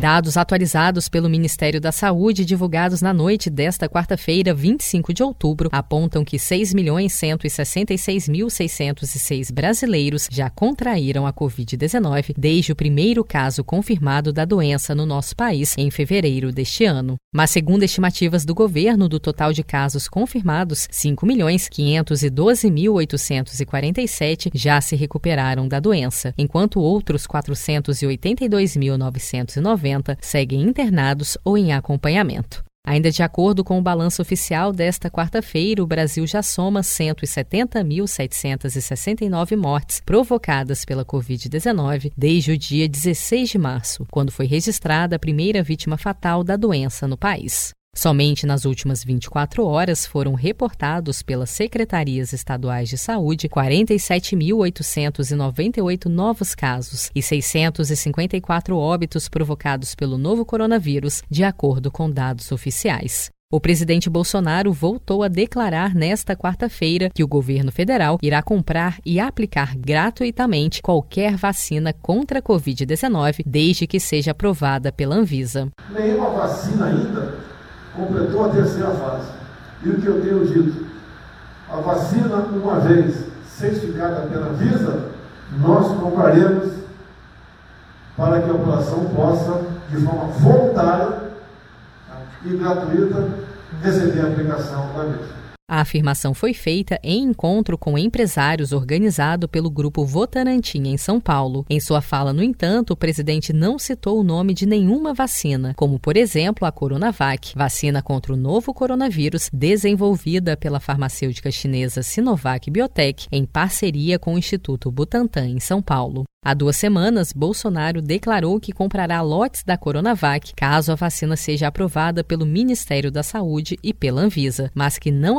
Dados atualizados pelo Ministério da Saúde, divulgados na noite desta quarta-feira, 25 de outubro, apontam que 6.166.606 brasileiros já contraíram a Covid-19 desde o primeiro caso confirmado da doença no nosso país em fevereiro deste ano. Mas, segundo estimativas do governo, do total de casos confirmados, 5.512.847 já se recuperaram da doença, enquanto outros 482.990 seguem internados ou em acompanhamento. Ainda de acordo com o balanço oficial desta quarta-feira, o Brasil já soma 170.769 mortes provocadas pela Covid-19 desde o dia 16 de março, quando foi registrada a primeira vítima fatal da doença no país. Somente nas últimas 24 horas foram reportados pelas secretarias estaduais de saúde 47.898 novos casos e 654 óbitos provocados pelo novo coronavírus, de acordo com dados oficiais. O presidente Bolsonaro voltou a declarar nesta quarta-feira que o governo federal irá comprar e aplicar gratuitamente qualquer vacina contra a Covid-19, desde que seja aprovada pela Anvisa. Nenhuma vacina ainda completou a terceira fase. E o que eu tenho dito? A vacina, uma vez certificada pela Visa, nós compraremos para que a população possa, de forma voluntária e gratuita, receber a aplicação da mesma. A afirmação foi feita em encontro com empresários organizado pelo grupo Votarantim em São Paulo. Em sua fala, no entanto, o presidente não citou o nome de nenhuma vacina, como por exemplo a Coronavac, vacina contra o novo coronavírus desenvolvida pela farmacêutica chinesa Sinovac Biotech em parceria com o Instituto Butantan em São Paulo. Há duas semanas, Bolsonaro declarou que comprará lotes da Coronavac caso a vacina seja aprovada pelo Ministério da Saúde e pela Anvisa, mas que não